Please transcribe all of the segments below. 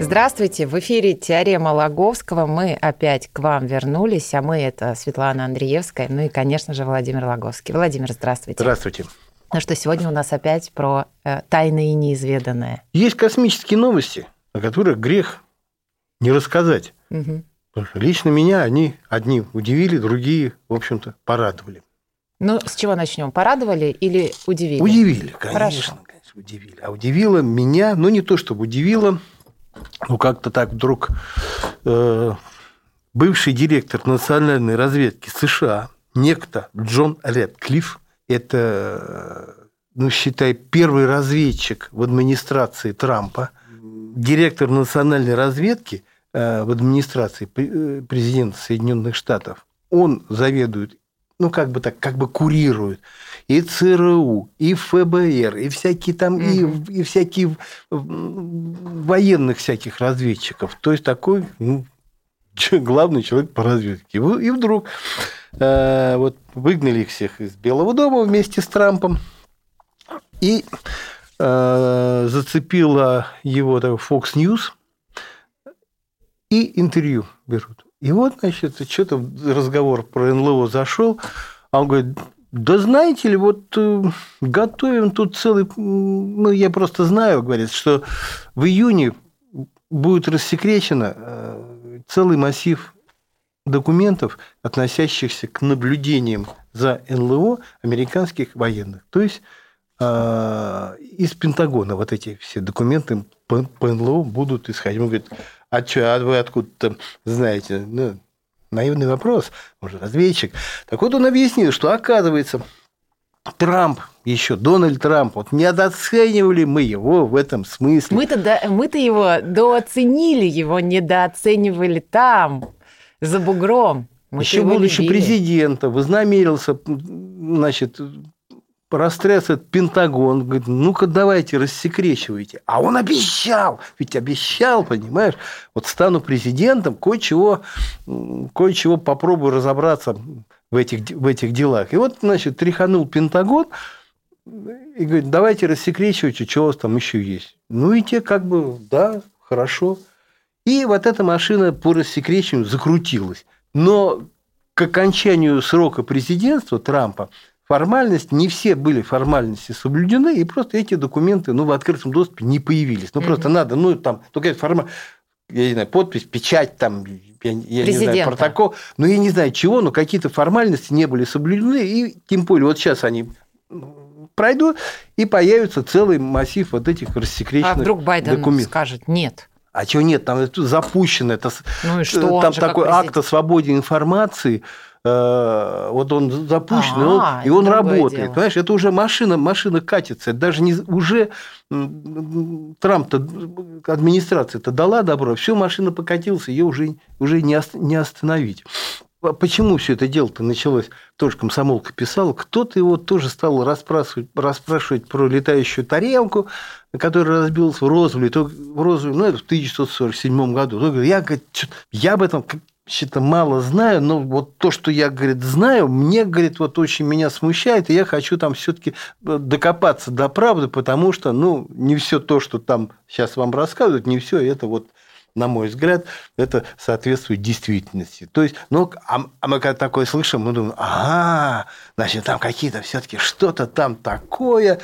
Здравствуйте, в эфире «Теорема Лаговского». Мы опять к вам вернулись, а мы – это Светлана Андреевская, ну и, конечно же, Владимир Лаговский. Владимир, здравствуйте. Здравствуйте. Ну что, сегодня у нас опять про э, тайное и неизведанное. Есть космические новости, о которых грех не рассказать. Мгм. Потому что лично меня они одни удивили, другие, в общем-то, порадовали. Ну, с чего начнем? Порадовали или удивили? Удивили, конечно, Хорошо. конечно, удивили. А удивило меня, ну не то чтобы удивило, ну как-то так вдруг э, бывший директор национальной разведки США, некто Джон Редклифф, это, ну считай, первый разведчик в администрации Трампа, директор национальной разведки э, в администрации э, президента Соединенных Штатов, он заведует, ну как бы так, как бы курирует и ЦРУ, и ФБР, и всякие там, и, и всякие военных всяких разведчиков. То есть такой ну, главный человек по разведке. И вдруг э, вот выгнали их всех из Белого дома вместе с Трампом. И э, зацепила его так, Fox News и интервью берут. И вот, значит, что-то разговор про НЛО зашел, а он говорит, да знаете ли, вот э, готовим тут целый, ну я просто знаю, говорит, что в июне будет рассекречено э, целый массив документов, относящихся к наблюдениям за НЛО американских военных. То есть э, из Пентагона вот эти все документы по НЛО будут исходить. Он говорит, а что, а вы откуда-то знаете? Ну, наивный вопрос, же разведчик. Так вот он объяснил, что оказывается Трамп, еще Дональд Трамп, вот недооценивали мы его в этом смысле. Мы-то, да- мы-то его дооценили, его недооценивали там, за бугром. Мы-то Еще будучи любили. президентом, вознамерился, значит, растряс этот Пентагон, говорит, ну-ка давайте, рассекречивайте. А он обещал, ведь обещал, понимаешь, вот стану президентом, кое-чего, кое-чего попробую разобраться в этих, в этих делах. И вот, значит, тряханул Пентагон и говорит, давайте рассекречивайте, что у вас там еще есть. Ну и те как бы, да, хорошо. И вот эта машина по рассекречиванию закрутилась. Но к окончанию срока президентства Трампа формальность, не все были формальности соблюдены, и просто эти документы ну, в открытом доступе не появились. Ну, просто надо, ну, там, только форма, я не знаю, подпись, печать, там, я, я не знаю, протокол, ну, я не знаю чего, но какие-то формальности не были соблюдены, и тем более вот сейчас они пройдут, и появится целый массив вот этих А рассекреченных вдруг Байден документов. скажет нет? А чего нет? Там запущено, это Ну и что? Там такой акт о свободе информации, вот он запущен, и он- А, и он, это другое работает. дело. Понимаешь, это уже машина, машина катится. Это даже не уже Трамп-то, администрация-то дала добро, все, машина покатилась, ее уже, уже не, не остановить. А Почему все это дело-то началось? Тоже комсомолка писала. Кто-то его тоже стал расспрашивать, расспрашивать про летающую тарелку, которая разбилась в Розовле. То в Розовле, ну, это в 1947 году. То говорит, я, говорит, я об этом что-то мало знаю, но вот то, что я, говорит, знаю, мне, говорит, вот очень меня смущает, и я хочу там все-таки докопаться до правды, потому что, ну, не все то, что там сейчас вам рассказывают, не все это вот на мой взгляд, это соответствует действительности. То есть, ну, а, а мы когда такое слышим, мы думаем, ага, значит, там какие-то все-таки что-то там такое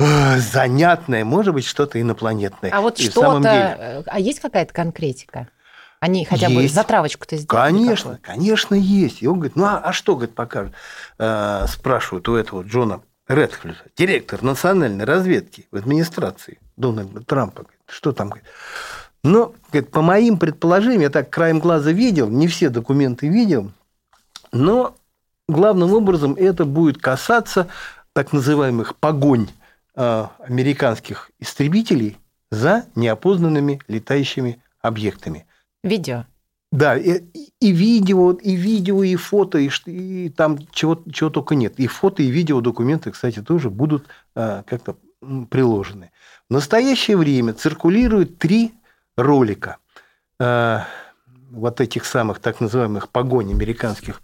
э, занятное, может быть, что-то инопланетное. А вот что-то... э, А есть какая-то конкретика? Они хотя бы Есть. затравочку-то сделали? Конечно, какую? конечно, есть. И он говорит, ну а, а что, говорит, покажет? Э, спрашивают у этого Джона Редклиффа, директор национальной разведки в администрации Дональда Трампа. Говорит, что там? Говорит, ну, говорит, по моим предположениям, я так краем глаза видел, не все документы видел, но главным образом это будет касаться так называемых погонь э, американских истребителей за неопознанными летающими объектами. Видео. Да, и, и видео, и видео, и фото, и, и там чего, чего только нет. И фото, и видео документы, кстати, тоже будут а, как-то приложены. В настоящее время циркулирует три ролика а, вот этих самых так называемых погонь американских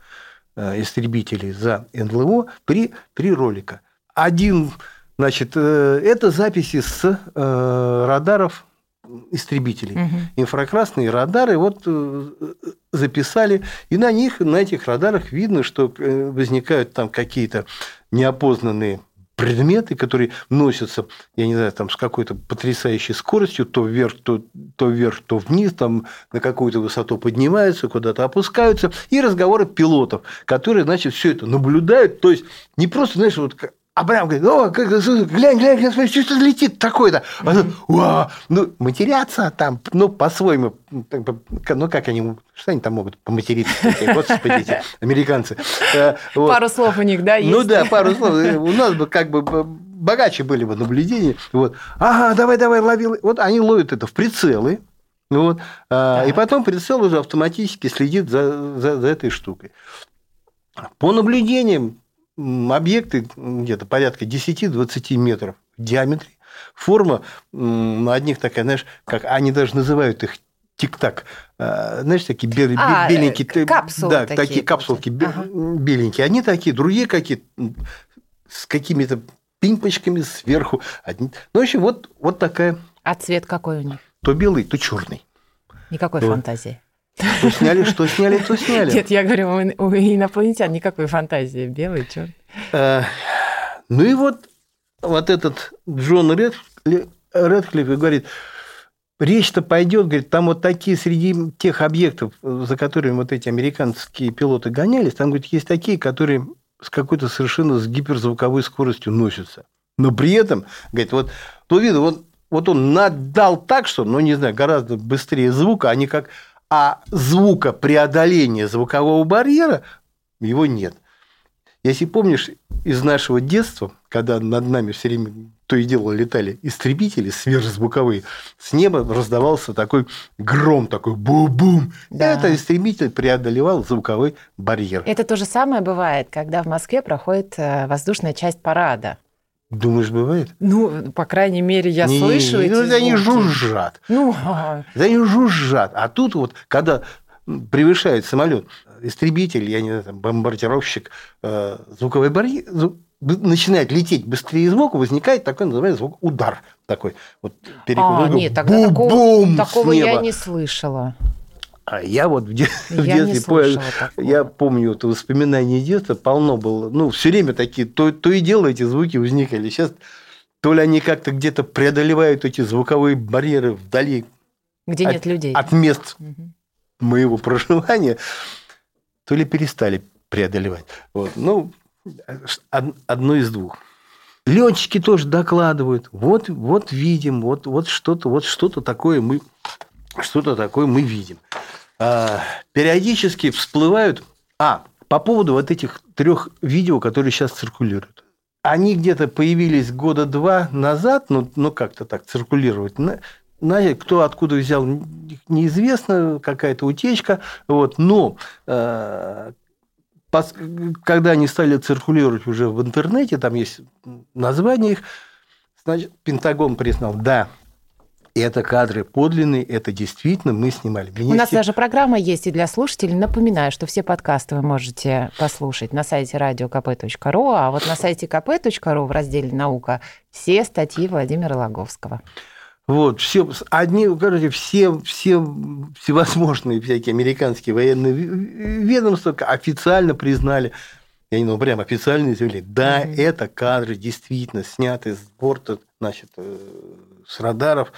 а, истребителей за НЛО. Три, три ролика. Один, значит, э, это записи с э, радаров истребителей. Угу. Инфракрасные радары вот э, записали, и на них, на этих радарах видно, что э, возникают там какие-то неопознанные предметы, которые носятся, я не знаю, там с какой-то потрясающей скоростью, то вверх, то, то вверх, то вниз, там на какую-то высоту поднимаются, куда-то опускаются, и разговоры пилотов, которые, значит, все это наблюдают, то есть не просто, знаешь, вот а прям говорит, о, как, глянь, глянь, глянь, смотри, что летит такое-то. Mm-hmm. Ну, матерятся там, ну, по-своему. Ну, как они, что они там могут поматериться? Господи, эти американцы. Э, вот. Пару слов у них, да, есть? Ну, да, пару слов. У нас бы как бы богаче были бы наблюдения. Вот. Ага, давай, давай, лови. Вот они ловят это в прицелы. Вот. А, и потом прицел уже автоматически следит за, за, за этой штукой. По наблюдениям объекты где-то порядка 10-20 метров в диаметре. Форма на одних такая, знаешь, как они даже называют их тик-так, а, знаешь, такие бел, а, беленькие, э, капсулы да, такие, такие капсулки ага. беленькие. Они такие, другие какие с какими-то пимпочками сверху. Одни... Ну, в общем, вот, вот такая. А цвет какой у них? То белый, то черный. Никакой вот. фантазии. Что сняли, что сняли, то сняли. Нет, я говорю, у инопланетян никакой фантазии. Белый, черный. А, ну и вот, вот этот Джон Ред, Редклифф говорит, речь-то пойдет, говорит, там вот такие среди тех объектов, за которыми вот эти американские пилоты гонялись, там, говорит, есть такие, которые с какой-то совершенно с гиперзвуковой скоростью носятся. Но при этом, говорит, вот то видно, вот, вот он надал так, что, ну, не знаю, гораздо быстрее звука, не как а звука преодоления звукового барьера его нет. Если помнишь из нашего детства, когда над нами все время то и дело летали истребители сверхзвуковые, с неба раздавался такой гром, такой бу-бум. Да. Это истребитель преодолевал звуковой барьер. Это то же самое бывает, когда в Москве проходит э, воздушная часть парада. Думаешь, бывает? Ну, по крайней мере, я не, слышу не, эти Ну, они жужжат. Ну, они жужжат. А тут вот, когда превышает самолет, истребитель, я не знаю, там, бомбардировщик, э, звуковой барьер, звук, начинает лететь быстрее звука, возникает такой называемый звук удар такой. Вот а, нет, тогда такого, такого я не слышала. А я вот в, де- я в детстве понял, я помню это воспоминания детства, полно было. Ну, все время такие, то, то и дело эти звуки возникали. Сейчас то ли они как-то где-то преодолевают эти звуковые барьеры вдали. Где от, нет людей. От мест угу. моего проживания, то ли перестали преодолевать. Вот. Ну, одно из двух. Летчики тоже докладывают. Вот, вот видим, вот, вот что-то, вот что-то такое мы, что-то такое мы видим. А, периодически всплывают... А, по поводу вот этих трех видео, которые сейчас циркулируют. Они где-то появились года два назад, ну, ну как-то так циркулировать. Знаете, кто откуда взял, неизвестно, какая-то утечка. Вот, но э, пос, когда они стали циркулировать уже в интернете, там есть название их, значит, Пентагон признал, да, и это кадры подлинные, это действительно мы снимали. Вместе... У нас даже программа есть и для слушателей. Напоминаю, что все подкасты вы можете послушать на сайте radiokp.ru, а вот на сайте kp.ru в разделе «Наука» все статьи Владимира Логовского. Вот, все, одни, короче, все, все всевозможные всякие американские военные ведомства официально признали, я не знаю, прям официально заявили, да, mm-hmm. это кадры действительно сняты с борта, значит, э, с радаров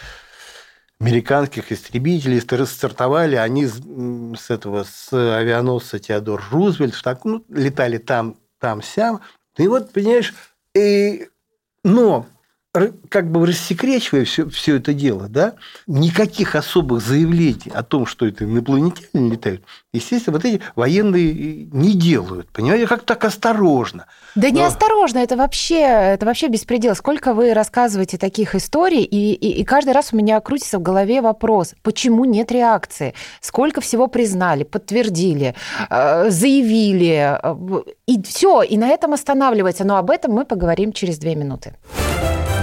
американских истребителей стартовали они с этого с авианосца Теодор Рузвельт, так, ну, летали там, там, сям. И вот, понимаешь, и, но как бы рассекречивая все, все это дело, да, никаких особых заявлений о том, что это инопланетяне летают, естественно, вот эти военные не делают. Понимаете, как так осторожно. Да Но... не осторожно, это вообще, это вообще беспредел. Сколько вы рассказываете таких историй, и, и, и каждый раз у меня крутится в голове вопрос, почему нет реакции? Сколько всего признали, подтвердили, э, заявили, э, и все, и на этом останавливается. Но об этом мы поговорим через две минуты.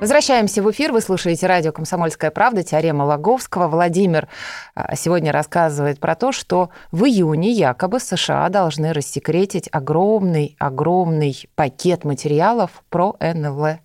Возвращаемся в эфир. Вы слушаете радио «Комсомольская правда», теорема Логовского. Владимир а, сегодня рассказывает про то, что в июне якобы США должны рассекретить огромный-огромный пакет материалов про НЛО.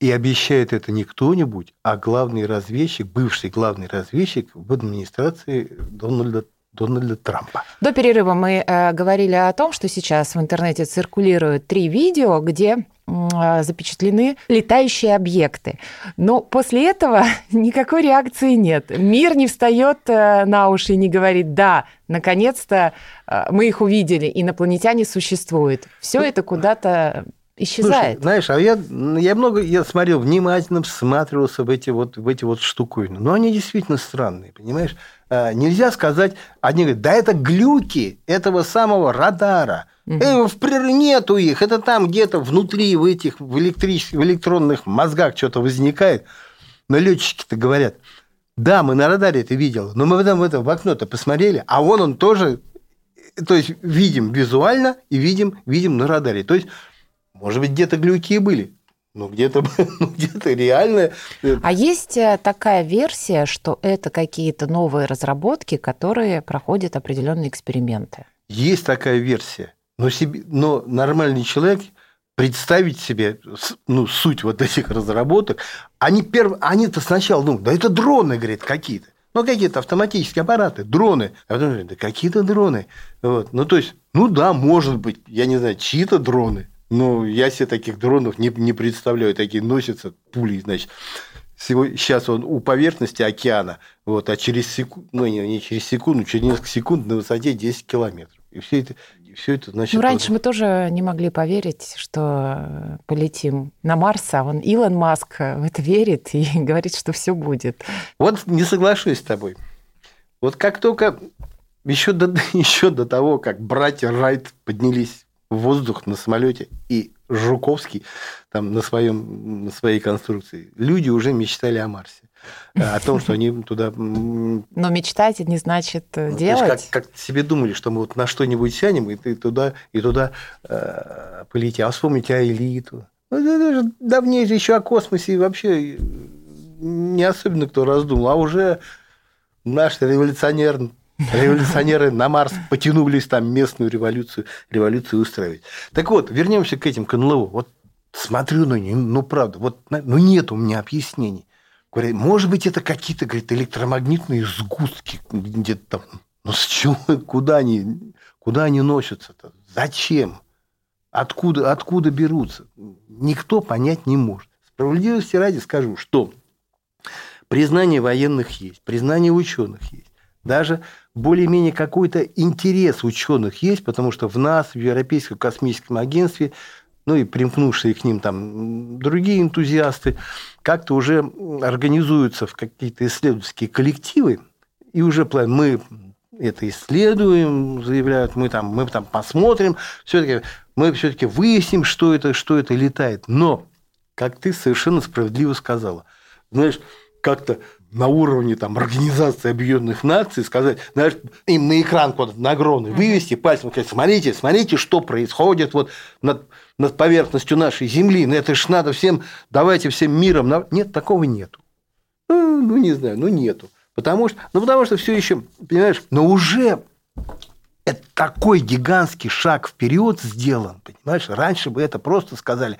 И обещает это не кто-нибудь, а главный разведчик, бывший главный разведчик в администрации Дональда Дональда Трампа. До перерыва мы э, говорили о том, что сейчас в интернете циркулируют три видео, где э, запечатлены летающие объекты. Но после этого никакой реакции нет. Мир не встает э, на уши и не говорит, да, наконец-то э, мы их увидели, инопланетяне существуют. Все это куда-то исчезает. Слушай, знаешь, а я, я много я смотрел, внимательно всматривался в эти вот, в эти вот штуковины. Но они действительно странные, понимаешь? А, нельзя сказать, одни говорят, да это глюки этого самого радара. Угу. Э, в природе нету их, это там где-то внутри в этих в, электрических, в электронных мозгах что-то возникает. Но летчики-то говорят, да, мы на радаре это видели, но мы потом это в окно-то посмотрели, а вон он тоже, то есть видим визуально и видим, видим на радаре. То есть может быть, где-то глюки были, но где-то ну, где реально. А есть э, такая версия, что это какие-то новые разработки, которые проходят определенные эксперименты? Есть такая версия. Но, себе, но нормальный человек представить себе ну, суть вот этих разработок, они перв... они-то сначала думают, да это дроны, говорит, какие-то. Ну, какие-то автоматические аппараты, дроны. А потом говорят, да какие-то дроны. Вот. Ну, то есть, ну да, может быть, я не знаю, чьи-то дроны. Ну, я себе таких дронов не, не представляю. Такие носятся пули, значит. Сегодня, сейчас он у поверхности океана, вот, а через секунду, ну, не, не через секунду, через несколько секунд на высоте 10 километров. И все это, все это значит... Ну, раньше вот... мы тоже не могли поверить, что полетим на Марс, а он Илон Маск в это верит и говорит, что все будет. Вот не соглашусь с тобой. Вот как только еще до, еще до того, как братья Райт поднялись в воздух на самолете, и Жуковский там на, своем, на своей конструкции, люди уже мечтали о Марсе. О том, что они туда... Но мечтать не значит э, ну, делать. Как, как себе думали, что мы вот на что-нибудь сядем, и ты туда, и туда э, полетим. А вспомните Аэлиту. Ну, это же давнее же еще о космосе вообще не особенно кто раздумал, а уже наш революционер Революционеры на Марс потянулись там местную революцию, революцию устраивать. Так вот, вернемся к этим, к. Вот смотрю на них, ну, правда, вот, ну, нет у меня объяснений. Говорят, может быть, это какие-то, говорит, электромагнитные сгустки где-то там. Но с чего, куда они, куда они носятся-то? Зачем? Откуда, откуда берутся? Никто понять не может. Справедливости ради скажу, что признание военных есть, признание ученых есть. Даже более-менее какой-то интерес ученых есть, потому что в нас, в Европейском космическом агентстве, ну и примкнувшие к ним там другие энтузиасты, как-то уже организуются в какие-то исследовательские коллективы, и уже мы это исследуем, заявляют, мы там, мы там посмотрим, все-таки мы все-таки выясним, что это, что это летает. Но как ты совершенно справедливо сказала. Знаешь, как-то на уровне там, Организации Объединенных Наций сказать, знаешь, им на экран куда-то на огромный вывести пальцем, сказать, смотрите, смотрите, что происходит вот над, над поверхностью нашей Земли. Ну, это ж надо всем, давайте всем миром. на-». Нет, такого нету. Ну, ну, не знаю, ну, нету. Потому что, ну, потому что все еще, понимаешь, но уже это такой гигантский шаг вперед сделан, понимаешь? Раньше бы это просто сказали,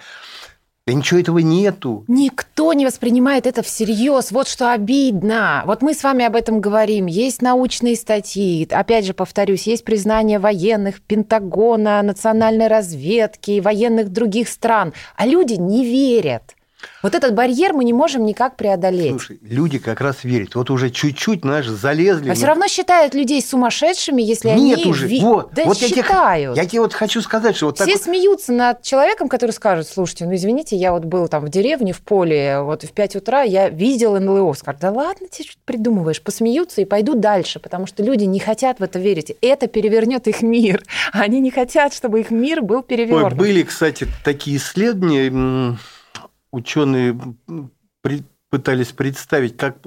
да ничего этого нету. Никто не воспринимает это всерьез. Вот что обидно. Вот мы с вами об этом говорим. Есть научные статьи. Опять же, повторюсь, есть признание военных, Пентагона, национальной разведки, военных других стран. А люди не верят. Вот этот барьер мы не можем никак преодолеть. Слушай, люди как раз верят. Вот уже чуть-чуть, знаешь, залезли. А на- все равно считают людей сумасшедшими, если Нет они уже. ви- Вот, да вот я тебе, считают. я тебе вот хочу сказать, что вот так Все вот- смеются над человеком, который скажет, слушайте, ну извините, я вот был там в деревне, в поле, вот в 5 утра я видел НЛО. Скажут, да ладно, ты что придумываешь, посмеются и пойдут дальше, потому что люди не хотят в это верить. Это перевернет их мир. Они не хотят, чтобы их мир был Ой, перевернут. были, кстати, такие исследования. Ученые пытались представить, как,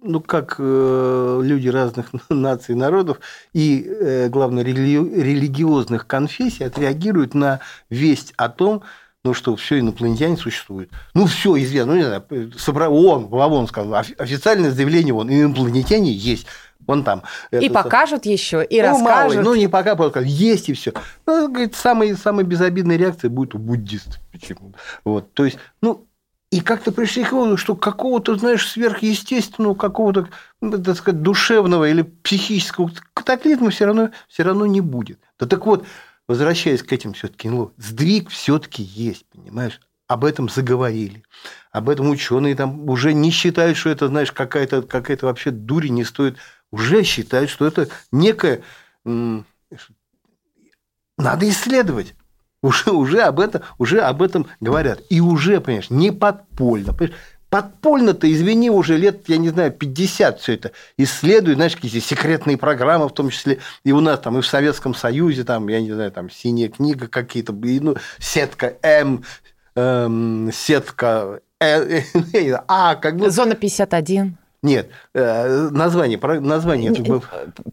ну, как э, люди разных наций, народов и, э, главное, рели- религиозных конфессий отреагируют на весть о том, ну что все инопланетяне существуют. Ну все известно, ну не знаю, собра... ООН, глава ООН сказал, офи- официальное заявление ООН, инопланетяне есть. Вон там. И Это- покажут еще, и ну, расскажут. малый, ну, не пока, пока есть и все. Ну, говорит, самая, самая безобидная реакция будет у буддистов. Почему? Вот, то есть, ну, и как-то пришли к выводу, что какого-то, знаешь, сверхъестественного, какого-то, так сказать, душевного или психического катаклизма все равно, все равно не будет. Да так вот, возвращаясь к этим все-таки, ну, сдвиг все-таки есть, понимаешь? Об этом заговорили. Об этом ученые там уже не считают, что это, знаешь, какая-то какая вообще дури не стоит. Уже считают, что это некое... Надо исследовать. Уже, уже, об этом, уже об этом говорят. И уже, понимаешь, не подпольно. Понимаешь? Подпольно-то, извини, уже лет, я не знаю, 50 все это исследуют, знаешь, какие-то секретные программы, в том числе и у нас там, и в Советском Союзе, там, я не знаю, там, синяя книга какие-то, ну, сетка М, эм, сетка Э, А, как бы... Зона 51. Нет, э, название, название. это Не- было-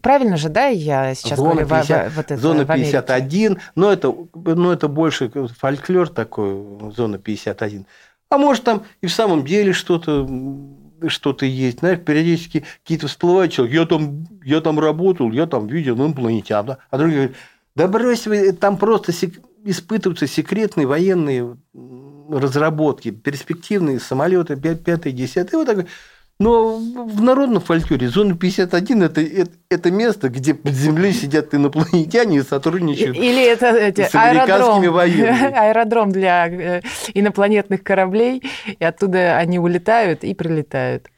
Правильно же, да, я сейчас Зона говорю, во- во- 50, вот это зона в Америке. 51, но это, но это больше фольклор такой, зона 51. А может, там и в самом деле что-то что-то есть. Знаешь, периодически какие-то всплывают человек, я там, я там работал, я там видел инопланетян. да. А другие говорят, да брось вы, там просто сек- испытываются секретные военные разработки, перспективные самолеты 5 10 И вот так но в народном фольклоре зона 51 это, это, это место, где под землей сидят инопланетяне и сотрудничают. Или это эти, с американскими аэродром, военными. аэродром для э, инопланетных кораблей, и оттуда они улетают и прилетают.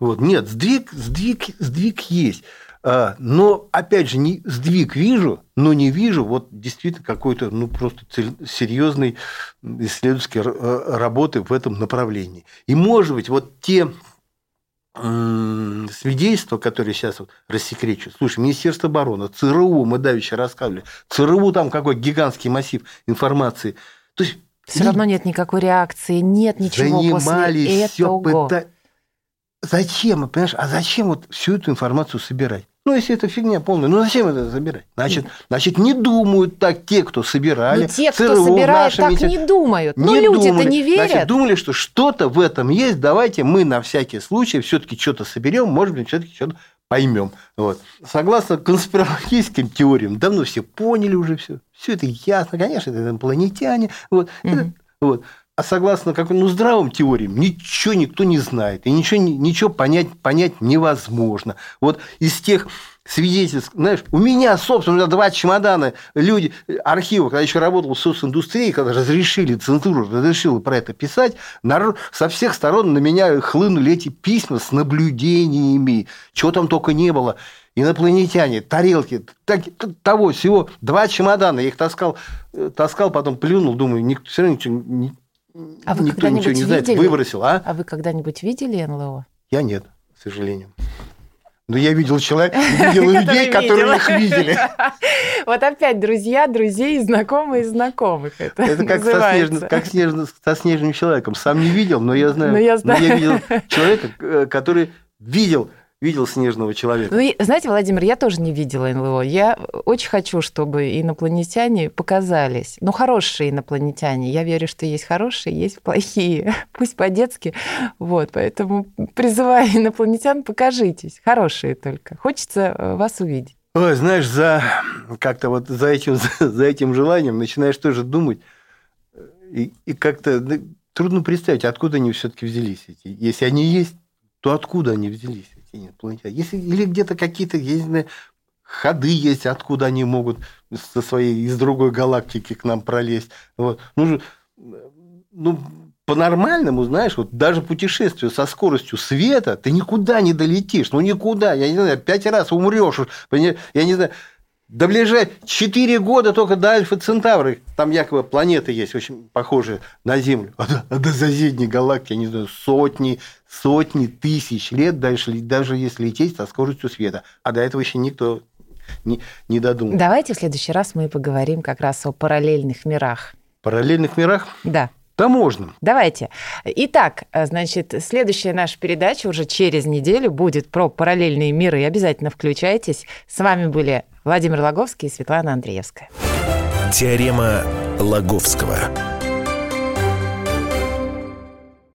Вот. Нет, сдвиг, сдвиг, сдвиг есть. А, Но, опять же, не, сдвиг вижу, но не вижу вот действительно какой-то, ну, просто цель- серьезной исследовательской э, работы в этом направлении. И, может быть, вот те свидетельства, которые сейчас вот рассекречу. Слушай, Министерство обороны, ЦРУ, мы давеча рассказывали. ЦРУ там какой гигантский массив информации. То есть Все равно нет никакой реакции, нет ничего занимались, после этого. пытались. Зачем, понимаешь, а зачем вот всю эту информацию собирать? Ну, если это фигня полная, ну зачем это собирать? Значит, значит не думают так те, кто собирали. Но те, кто ЦРУ, собирает, так мити- не думают. Ну, люди-то не верят. Значит, думали, что что-то в этом есть, давайте мы на всякий случай все-таки что-то соберем, может быть, все-таки что-то поймем. Вот. Согласно конспирологическим теориям, давно все поняли уже все. Все это ясно, конечно, это инопланетяне. Вот. Мгм. Это- вот. А согласно как, ну, здравым теориям, ничего никто не знает, и ничего, ничего понять, понять невозможно. Вот из тех свидетельств, знаешь, у меня, собственно, два чемодана, люди, архивы, когда еще работал в социндустрии, когда разрешили, цензуру разрешила про это писать, народ, со всех сторон на меня хлынули эти письма с наблюдениями, чего там только не было. Инопланетяне, тарелки, так, того всего, два чемодана, я их таскал, э, таскал, потом плюнул, думаю, никто, все равно ничего, А вы никто ничего не знает, видели? выбросил, а? А вы когда-нибудь видели НЛО? Я нет, к сожалению. Но я видел человек, видел людей, которые их видели. Вот опять друзья, друзей, знакомые знакомых. Это, это как, со снежным, как снежным, со снежным человеком. Сам не видел, но я знаю. Но я, знаю. Но я видел человека, э, который видел видел снежного человека. Ну, и, знаете, Владимир, я тоже не видела НЛО. Я очень хочу, чтобы инопланетяне показались. Ну, хорошие инопланетяне. Я верю, что есть хорошие, есть плохие. Пусть по-детски. Вот, поэтому призываю инопланетян, покажитесь. Хорошие только. Хочется э, вас увидеть. Ой, знаешь, за как-то вот за этим, за этим желанием начинаешь тоже думать, и, и как-то трудно представить, откуда они все-таки взялись. Эти. Если они есть, то откуда они взялись? Инопланетяне. Если, или где-то какие-то, я ходы есть, откуда они могут со своей, из другой галактики к нам пролезть. Вот. Ну, ну, по-нормальному, знаешь, вот даже путешествие со скоростью света, ты никуда не долетишь, ну никуда, я не знаю, пять раз умрешь, я не знаю, до ближайших 4 года только до Альфа Центавры. Там якобы планеты есть очень похожие на Землю. А до, а до соседней галактики, я не знаю, сотни, сотни тысяч лет дальше, даже если лететь со скоростью света. А до этого еще никто не, не додумал. Давайте в следующий раз мы поговорим как раз о параллельных мирах. Параллельных мирах? Да. Да можно. Давайте. Итак, значит, следующая наша передача уже через неделю будет про параллельные миры. Обязательно включайтесь. С вами были Владимир Логовский и Светлана Андреевская. Теорема Лаговского.